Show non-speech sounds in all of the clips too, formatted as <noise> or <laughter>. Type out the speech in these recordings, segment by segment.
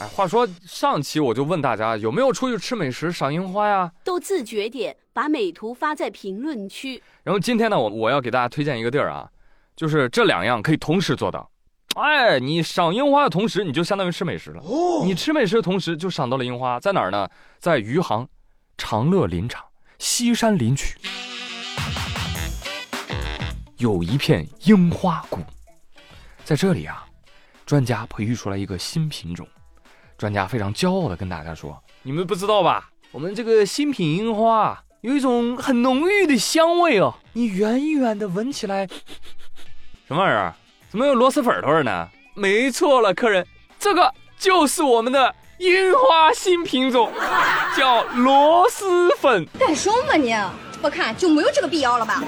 哎，话说上期我就问大家有没有出去吃美食赏樱花呀？都自觉点，把美图发在评论区。然后今天呢，我我要给大家推荐一个地儿啊，就是这两样可以同时做到。哎，你赏樱花的同时，你就相当于吃美食了。你吃美食的同时，就赏到了樱花，在哪儿呢？在余杭长乐林场西山林区，有一片樱花谷，在这里啊，专家培育出来一个新品种。专家非常骄傲的跟大家说：“你们不知道吧？我们这个新品樱花有一种很浓郁的香味哦，你远远的闻起来，什么玩意儿？怎么有螺蛳粉味呢？没错了，客人，这个就是我们的樱花新品种，<laughs> 叫螺蛳粉。干什么你？我看就没有这个必要了吧。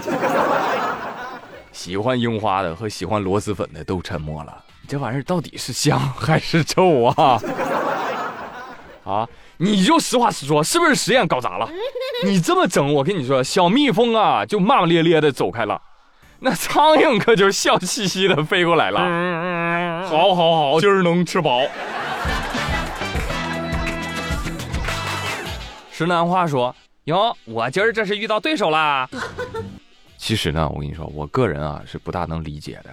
喜欢樱花的和喜欢螺蛳粉的都沉默了。这玩意儿到底是香还是臭啊？啊，你就实话实说，是不是实验搞砸了？<laughs> 你这么整，我跟你说，小蜜蜂啊就骂骂咧咧的走开了，那苍蝇可就笑嘻嘻的飞过来了。好，好，好，今儿能吃饱。石南话说：“哟，我今儿这是遇到对手啦。<laughs> ”其实呢，我跟你说，我个人啊是不大能理解的。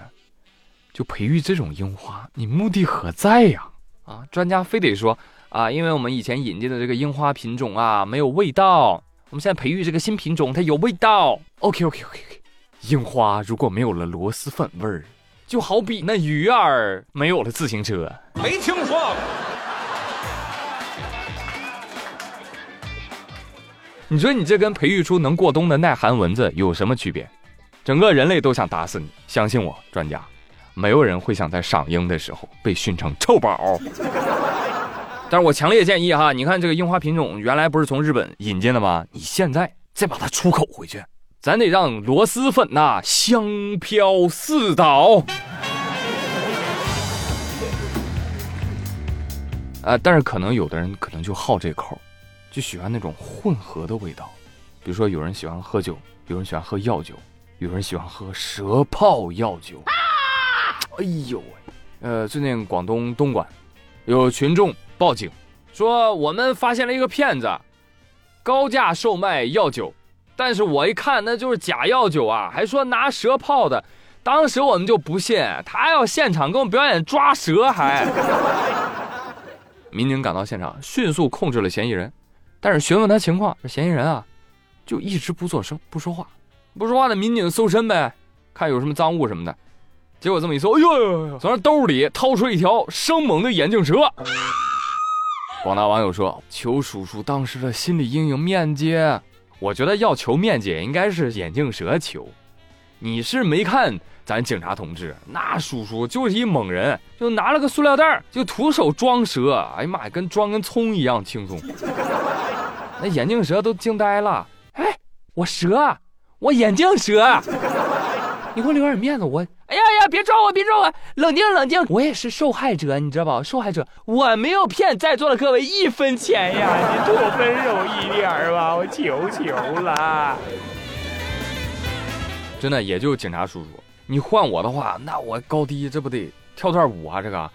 就培育这种樱花，你目的何在呀？啊，专家非得说啊，因为我们以前引进的这个樱花品种啊没有味道，我们现在培育这个新品种，它有味道。OK OK OK OK，樱花如果没有了螺蛳粉味儿，就好比那鱼儿没有了自行车。没听说过。<laughs> 你说你这跟培育出能过冬的耐寒蚊子有什么区别？整个人类都想打死你，相信我，专家。没有人会想在赏樱的时候被训成臭宝，但是我强烈建议哈，你看这个樱花品种原来不是从日本引进的吗？你现在再把它出口回去，咱得让螺蛳粉呐香飘四岛。啊，但是可能有的人可能就好这口，就喜欢那种混合的味道，比如说有人喜欢喝酒，有人喜欢喝药酒，有人喜欢喝蛇泡药酒。哎呦喂，呃，最近广东东莞有群众报警，说我们发现了一个骗子，高价售卖药酒，但是我一看那就是假药酒啊，还说拿蛇泡的，当时我们就不信，他要现场给我们表演抓蛇还。民警赶到现场，迅速控制了嫌疑人，但是询问他情况，这嫌疑人啊，就一直不作声，不说话，不说话的民警搜身呗，看有什么赃物什么的。结果这么一搜，哎呦呦呦，从他兜里掏出一条生猛的眼镜蛇。广大网友说：“求叔叔当时的心理阴影面积。”我觉得要求面积应该是眼镜蛇求。你是没看咱警察同志，那叔叔就是一猛人，就拿了个塑料袋就徒手装蛇。哎呀妈呀，跟装根葱一样轻松。那眼镜蛇都惊呆了。哎，我蛇，我眼镜蛇。你给我留点面子，我别抓我，别抓我，冷静冷静，我也是受害者，你知道吧？受害者，我没有骗在座的各位一分钱呀，你多温柔一点吧，我求求了。真的，也就警察叔叔，你换我的话，那我高低这不得跳段舞啊？这个，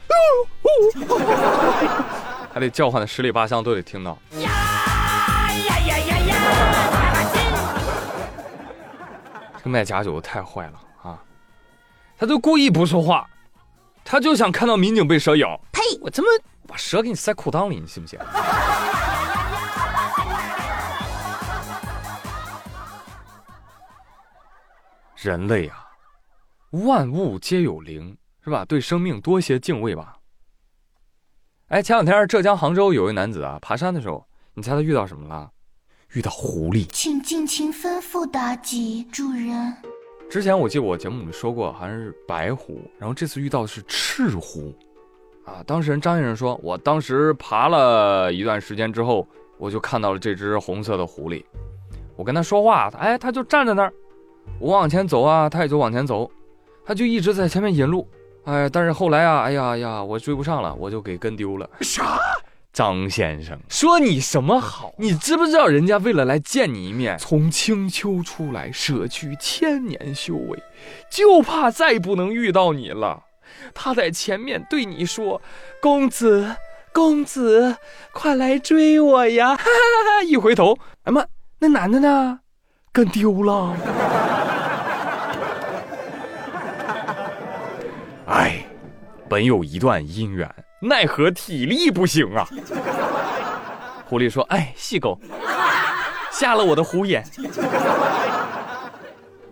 <laughs> 还得叫唤的十里八乡都得听到。呀呀呀呀呀！这卖假酒的太坏了。他就故意不说话，他就想看到民警被蛇咬。呸！我怎么把蛇给你塞裤裆里，你信不信？<laughs> 人类啊，万物皆有灵，是吧？对生命多些敬畏吧。哎，前两天浙江杭州有一男子啊，爬山的时候，你猜他遇到什么了？遇到狐狸。请尽情吩咐妲己，主人。之前我记得我节目里说过，好像是白狐，然后这次遇到的是赤狐，啊，当事人张先生说，我当时爬了一段时间之后，我就看到了这只红色的狐狸，我跟他说话，哎，他就站在那儿，我往前走啊，他也就往前走，他就一直在前面引路，哎，但是后来啊，哎呀呀，我追不上了，我就给跟丢了。啥？张先生说：“你什么好？你知不知道人家为了来见你一面，从青丘出来，舍去千年修为，就怕再不能遇到你了。他在前面对你说：‘公子，公子，快来追我呀！” <laughs> 哈哈哈！一回头，哎妈，那男的呢？跟丢了。<laughs> 哎，本有一段姻缘，奈何体力不行啊！狐狸说：“哎，细狗，瞎了我的虎眼。”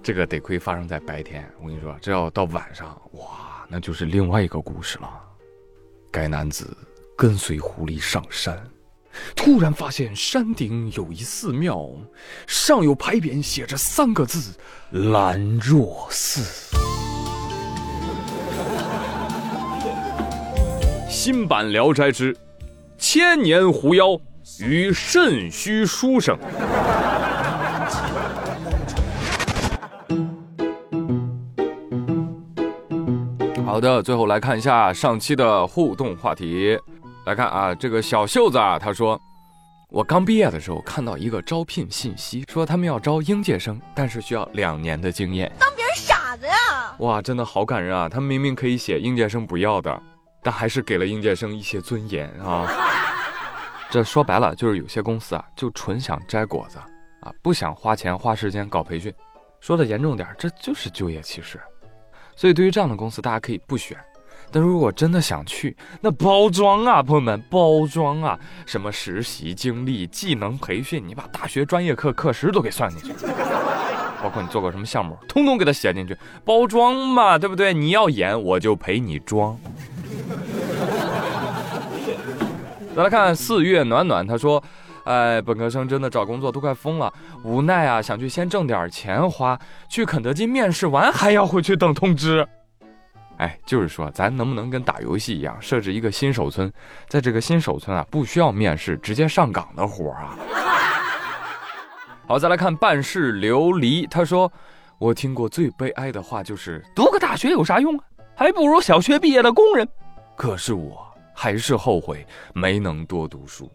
这个得亏发生在白天，我跟你说，这要到晚上，哇，那就是另外一个故事了。该男子跟随狐狸上山，突然发现山顶有一寺庙，上有牌匾，写着三个字：“兰若寺”。新版《聊斋之千年狐妖与肾虚书生》。好的，最后来看一下上期的互动话题。来看啊，这个小袖子啊，他说，我刚毕业的时候看到一个招聘信息，说他们要招应届生，但是需要两年的经验。当别人傻子呀！哇，真的好感人啊！他们明明可以写应届生不要的，但还是给了应届生一些尊严啊。这说白了就是有些公司啊，就纯想摘果子啊，不想花钱花时间搞培训。说的严重点，这就是就业歧视。所以，对于这样的公司，大家可以不选。但如果真的想去，那包装啊，朋友们，包装啊，什么实习经历、技能培训，你把大学专业课课时都给算进去，包括你做过什么项目，通通给他写进去。包装嘛，对不对？你要演，我就陪你装。<laughs> 再来看四月暖暖，他说。哎，本科生真的找工作都快疯了，无奈啊，想去先挣点钱花，去肯德基面试完还要回去等通知。哎，就是说，咱能不能跟打游戏一样，设置一个新手村，在这个新手村啊，不需要面试，直接上岗的活啊。<laughs> 好，再来看办事琉璃，他说，我听过最悲哀的话就是读个大学有啥用啊，还不如小学毕业的工人。可是我还是后悔没能多读书。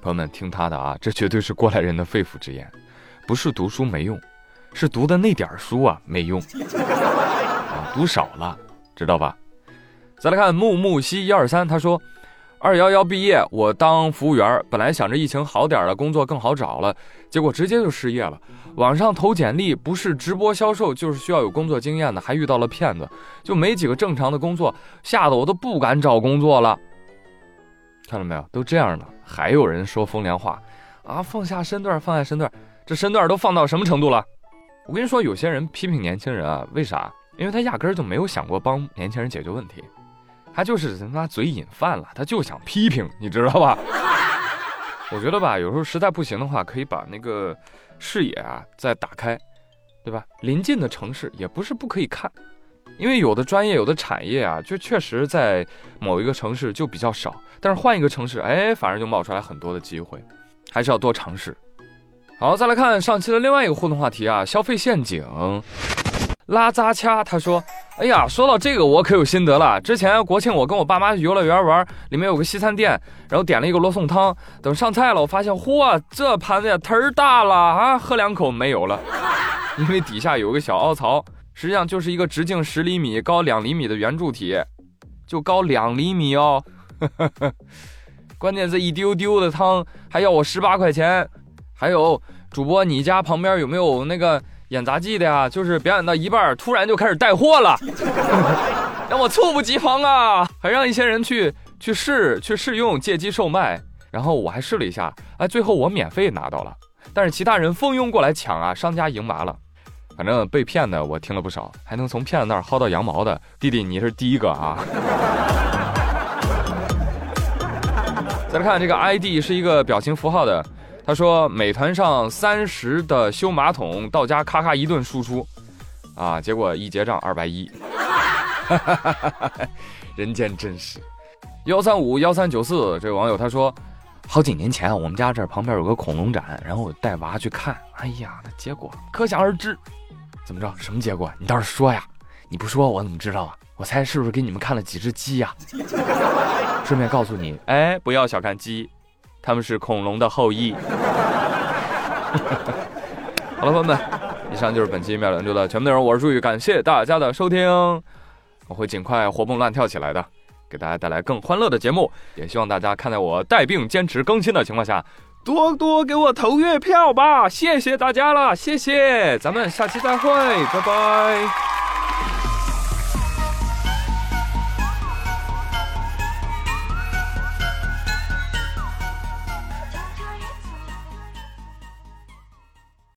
朋友们，听他的啊，这绝对是过来人的肺腑之言，不是读书没用，是读的那点书啊没用，啊，读少了，知道吧？再来看木木西一二三，他说，二幺幺毕业，我当服务员，本来想着疫情好点了，工作更好找了，结果直接就失业了。网上投简历，不是直播销售，就是需要有工作经验的，还遇到了骗子，就没几个正常的工作，吓得我都不敢找工作了。看到没有，都这样了，还有人说风凉话，啊，放下身段，放下身段，这身段都放到什么程度了？我跟你说，有些人批评年轻人啊，为啥？因为他压根儿就没有想过帮年轻人解决问题，他就是他妈嘴瘾犯了，他就想批评，你知道吧？<laughs> 我觉得吧，有时候实在不行的话，可以把那个视野啊再打开，对吧？临近的城市也不是不可以看。因为有的专业、有的产业啊，就确实在某一个城市就比较少，但是换一个城市，哎，反而就冒出来很多的机会，还是要多尝试。好，再来看上期的另外一个互动话题啊，消费陷阱。拉扎掐他说：“哎呀，说到这个我可有心得了。之前国庆我跟我爸妈去游乐园玩，里面有个西餐店，然后点了一个罗宋汤。等上菜了，我发现，嚯，这盘子也忒大了啊！喝两口没有了，<laughs> 因为底下有个小凹槽。”实际上就是一个直径十厘米、高两厘米的圆柱体，就高两厘米哦。<laughs> 关键这一丢丢的汤还要我十八块钱。还有主播，你家旁边有没有那个演杂技的呀？就是表演到一半，突然就开始带货了，<laughs> 让我猝不及防啊！还让一些人去去试去试用，借机售卖。然后我还试了一下，哎，最后我免费拿到了，但是其他人蜂拥过来抢啊，商家赢麻了。反正被骗的我听了不少，还能从骗子那儿薅到羊毛的弟弟，你是第一个啊！<laughs> 再来看这个 ID 是一个表情符号的，他说美团上三十的修马桶到家咔咔一顿输出，啊，结果一结账二百一，<laughs> 人间真实。幺三五幺三九四这位网友他说，好几年前我们家这旁边有个恐龙展，然后我带娃去看，哎呀，那结果可想而知。怎么着？什么结果？你倒是说呀！你不说我怎么知道啊？我猜是不是给你们看了几只鸡呀？顺便告诉你，哎，不要小看鸡，他们是恐龙的后裔。<laughs> 好了，朋友们，以上就是本期妙两周的全部内容。我是朱宇，感谢大家的收听，我会尽快活蹦乱跳起来的。给大家带来更欢乐的节目。也希望大家看在我带病坚持更新的情况下，多多给我投月票吧！谢谢大家了，谢谢，咱们下期再会，拜拜。